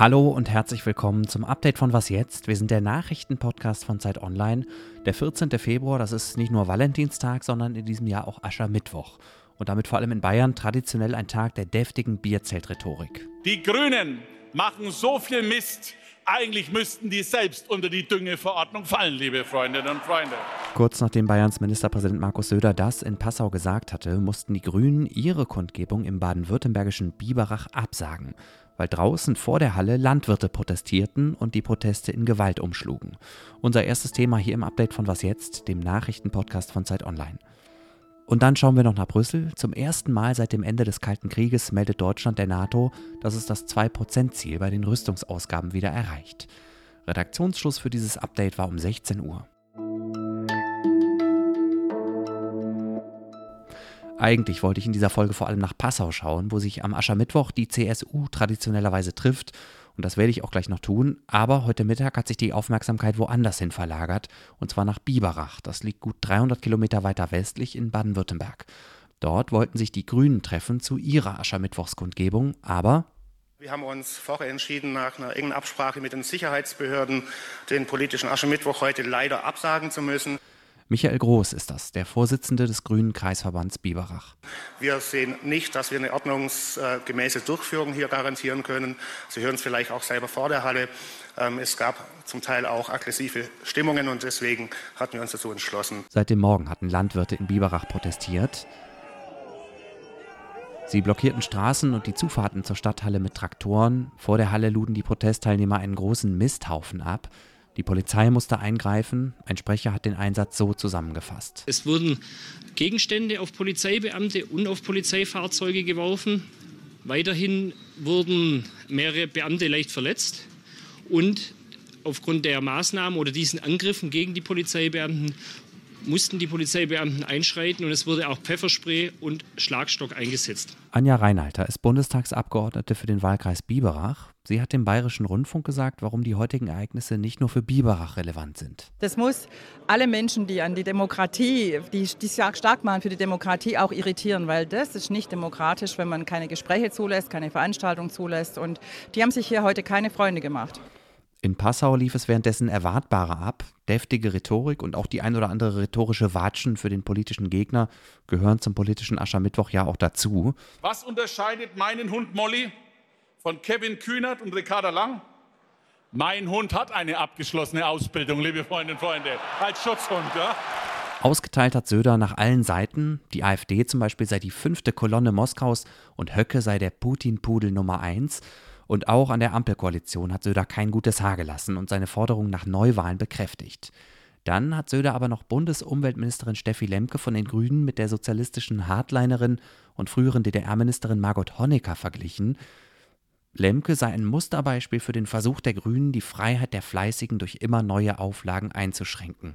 Hallo und herzlich willkommen zum Update von Was jetzt? Wir sind der Nachrichtenpodcast von Zeit Online. Der 14. Februar, das ist nicht nur Valentinstag, sondern in diesem Jahr auch Aschermittwoch. Und damit vor allem in Bayern traditionell ein Tag der deftigen Bierzeltrhetorik. Die Grünen machen so viel Mist. Eigentlich müssten die selbst unter die Düngeverordnung fallen, liebe Freundinnen und Freunde. Kurz nachdem Bayerns Ministerpräsident Markus Söder das in Passau gesagt hatte, mussten die Grünen ihre Kundgebung im baden-württembergischen Biberach absagen weil draußen vor der Halle Landwirte protestierten und die Proteste in Gewalt umschlugen. Unser erstes Thema hier im Update von Was jetzt, dem Nachrichtenpodcast von Zeit Online. Und dann schauen wir noch nach Brüssel. Zum ersten Mal seit dem Ende des Kalten Krieges meldet Deutschland der NATO, dass es das 2%-Ziel bei den Rüstungsausgaben wieder erreicht. Redaktionsschluss für dieses Update war um 16 Uhr. Eigentlich wollte ich in dieser Folge vor allem nach Passau schauen, wo sich am Aschermittwoch die CSU traditionellerweise trifft. Und das werde ich auch gleich noch tun. Aber heute Mittag hat sich die Aufmerksamkeit woanders hin verlagert. Und zwar nach Biberach. Das liegt gut 300 Kilometer weiter westlich in Baden-Württemberg. Dort wollten sich die Grünen treffen zu ihrer Aschermittwochskundgebung. Aber wir haben uns vorher entschieden, nach einer engen Absprache mit den Sicherheitsbehörden den politischen Aschermittwoch heute leider absagen zu müssen. Michael Groß ist das, der Vorsitzende des Grünen Kreisverbands Biberach. Wir sehen nicht, dass wir eine ordnungsgemäße Durchführung hier garantieren können. Sie hören es vielleicht auch selber vor der Halle. Ähm, es gab zum Teil auch aggressive Stimmungen und deswegen hatten wir uns dazu entschlossen. Seit dem Morgen hatten Landwirte in Biberach protestiert. Sie blockierten Straßen und die Zufahrten zur Stadthalle mit Traktoren. Vor der Halle luden die Protestteilnehmer einen großen Misthaufen ab. Die Polizei musste eingreifen. Ein Sprecher hat den Einsatz so zusammengefasst. Es wurden Gegenstände auf Polizeibeamte und auf Polizeifahrzeuge geworfen. Weiterhin wurden mehrere Beamte leicht verletzt. Und aufgrund der Maßnahmen oder diesen Angriffen gegen die Polizeibeamten mussten die Polizeibeamten einschreiten und es wurde auch Pfefferspray und Schlagstock eingesetzt. Anja Reinhalter ist Bundestagsabgeordnete für den Wahlkreis Biberach. Sie hat dem Bayerischen Rundfunk gesagt, warum die heutigen Ereignisse nicht nur für Biberach relevant sind. Das muss alle Menschen, die an die Demokratie, die, die stark machen für die Demokratie, auch irritieren, weil das ist nicht demokratisch, wenn man keine Gespräche zulässt, keine Veranstaltungen zulässt. Und die haben sich hier heute keine Freunde gemacht. In Passau lief es währenddessen erwartbarer ab. Deftige Rhetorik und auch die ein oder andere rhetorische Watschen für den politischen Gegner gehören zum politischen Aschermittwoch ja auch dazu. Was unterscheidet meinen Hund Molly von Kevin Kühnert und Ricarda Lang? Mein Hund hat eine abgeschlossene Ausbildung, liebe Freundinnen und Freunde, als Schutzhund. Ja? Ausgeteilt hat Söder nach allen Seiten. Die AfD zum Beispiel sei die fünfte Kolonne Moskaus und Höcke sei der Putin-Pudel Nummer eins. Und auch an der Ampelkoalition hat Söder kein gutes Haar gelassen und seine Forderung nach Neuwahlen bekräftigt. Dann hat Söder aber noch Bundesumweltministerin Steffi Lemke von den Grünen mit der sozialistischen Hardlinerin und früheren DDR-Ministerin Margot Honecker verglichen. Lemke sei ein Musterbeispiel für den Versuch der Grünen, die Freiheit der Fleißigen durch immer neue Auflagen einzuschränken.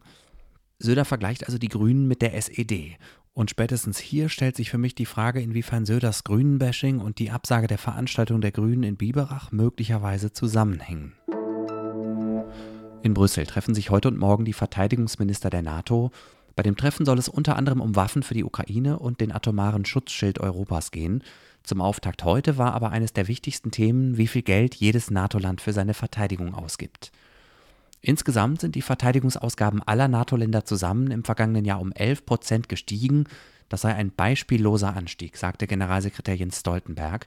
Söder vergleicht also die Grünen mit der SED und spätestens hier stellt sich für mich die Frage, inwiefern Söders Grünenbashing und die Absage der Veranstaltung der Grünen in Biberach möglicherweise zusammenhängen. In Brüssel treffen sich heute und morgen die Verteidigungsminister der NATO. Bei dem Treffen soll es unter anderem um Waffen für die Ukraine und den atomaren Schutzschild Europas gehen. Zum Auftakt heute war aber eines der wichtigsten Themen, wie viel Geld jedes NATO-Land für seine Verteidigung ausgibt. Insgesamt sind die Verteidigungsausgaben aller NATO-Länder zusammen im vergangenen Jahr um 11 Prozent gestiegen. Das sei ein beispielloser Anstieg, sagte Generalsekretär Jens Stoltenberg.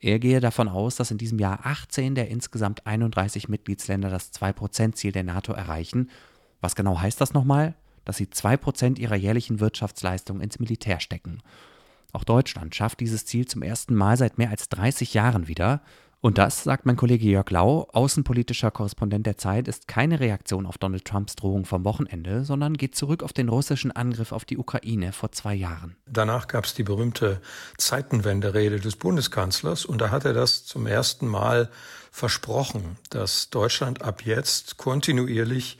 Er gehe davon aus, dass in diesem Jahr 18 der insgesamt 31 Mitgliedsländer das 2-Prozent-Ziel der NATO erreichen. Was genau heißt das nochmal? Dass sie 2 Prozent ihrer jährlichen Wirtschaftsleistung ins Militär stecken. Auch Deutschland schafft dieses Ziel zum ersten Mal seit mehr als 30 Jahren wieder. Und das, sagt mein Kollege Jörg Lau, außenpolitischer Korrespondent der Zeit, ist keine Reaktion auf Donald Trumps Drohung vom Wochenende, sondern geht zurück auf den russischen Angriff auf die Ukraine vor zwei Jahren. Danach gab es die berühmte Zeitenwenderede des Bundeskanzlers und da hat er das zum ersten Mal versprochen, dass Deutschland ab jetzt kontinuierlich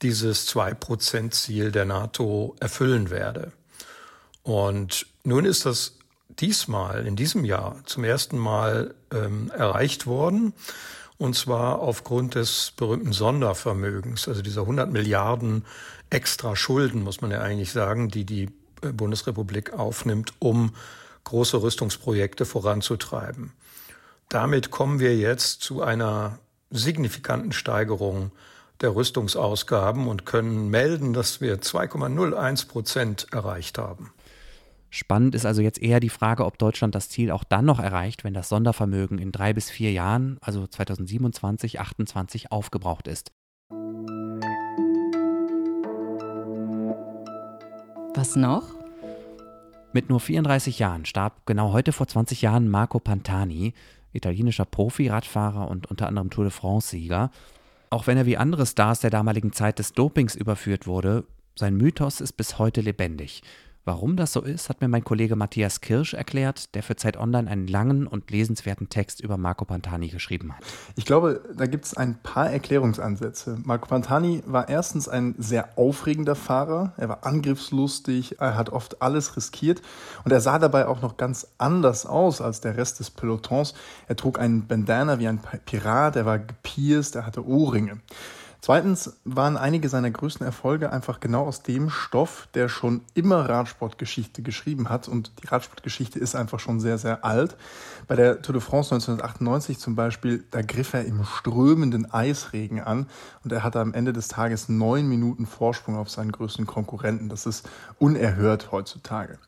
dieses Zwei-Prozent-Ziel der NATO erfüllen werde. Und nun ist das diesmal, in diesem Jahr, zum ersten Mal ähm, erreicht worden. Und zwar aufgrund des berühmten Sondervermögens, also dieser 100 Milliarden extra Schulden, muss man ja eigentlich sagen, die die äh, Bundesrepublik aufnimmt, um große Rüstungsprojekte voranzutreiben. damit kommen wir jetzt zu einer signifikanten Steigerung der Rüstungsausgaben und können melden, dass wir 2,01 Prozent erreicht haben. Spannend ist also jetzt eher die Frage, ob Deutschland das Ziel auch dann noch erreicht, wenn das Sondervermögen in drei bis vier Jahren, also 2027, 2028, aufgebraucht ist. Was noch? Mit nur 34 Jahren starb genau heute vor 20 Jahren Marco Pantani, italienischer Profi-Radfahrer und unter anderem Tour de France-Sieger. Auch wenn er wie andere Stars der damaligen Zeit des Dopings überführt wurde, sein Mythos ist bis heute lebendig. Warum das so ist, hat mir mein Kollege Matthias Kirsch erklärt, der für Zeit Online einen langen und lesenswerten Text über Marco Pantani geschrieben hat. Ich glaube, da gibt es ein paar Erklärungsansätze. Marco Pantani war erstens ein sehr aufregender Fahrer, er war angriffslustig, er hat oft alles riskiert und er sah dabei auch noch ganz anders aus als der Rest des Pelotons. Er trug einen Bandana wie ein Pirat, er war gepierst, er hatte Ohrringe. Zweitens waren einige seiner größten Erfolge einfach genau aus dem Stoff, der schon immer Radsportgeschichte geschrieben hat. Und die Radsportgeschichte ist einfach schon sehr, sehr alt. Bei der Tour de France 1998 zum Beispiel, da griff er im strömenden Eisregen an und er hatte am Ende des Tages neun Minuten Vorsprung auf seinen größten Konkurrenten. Das ist unerhört heutzutage.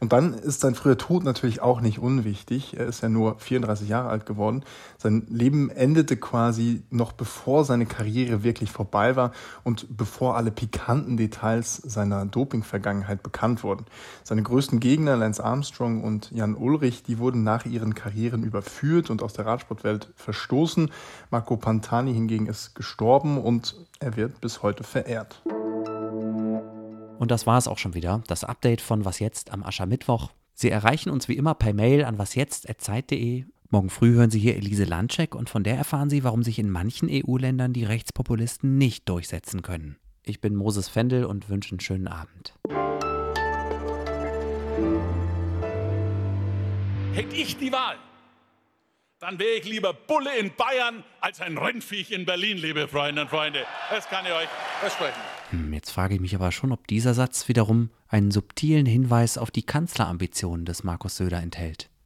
Und dann ist sein früher Tod natürlich auch nicht unwichtig. Er ist ja nur 34 Jahre alt geworden. Sein Leben endete quasi noch bevor seine Karriere wirklich endlich vorbei war und bevor alle pikanten Details seiner Doping-Vergangenheit bekannt wurden. Seine größten Gegner, Lance Armstrong und Jan Ulrich, die wurden nach ihren Karrieren überführt und aus der Radsportwelt verstoßen. Marco Pantani hingegen ist gestorben und er wird bis heute verehrt. Und das war es auch schon wieder, das Update von Was jetzt am Aschermittwoch. Sie erreichen uns wie immer per Mail an wasjetzt.zeit.de Morgen früh hören Sie hier Elise Landcheck und von der erfahren Sie, warum sich in manchen EU-Ländern die Rechtspopulisten nicht durchsetzen können. Ich bin Moses Fendel und wünsche einen schönen Abend. Hätte ich die Wahl, dann wäre ich lieber Bulle in Bayern als ein Rennviech in Berlin, liebe Freunde und Freunde. Das kann ich euch versprechen. Hm, jetzt frage ich mich aber schon, ob dieser Satz wiederum einen subtilen Hinweis auf die Kanzlerambitionen des Markus Söder enthält.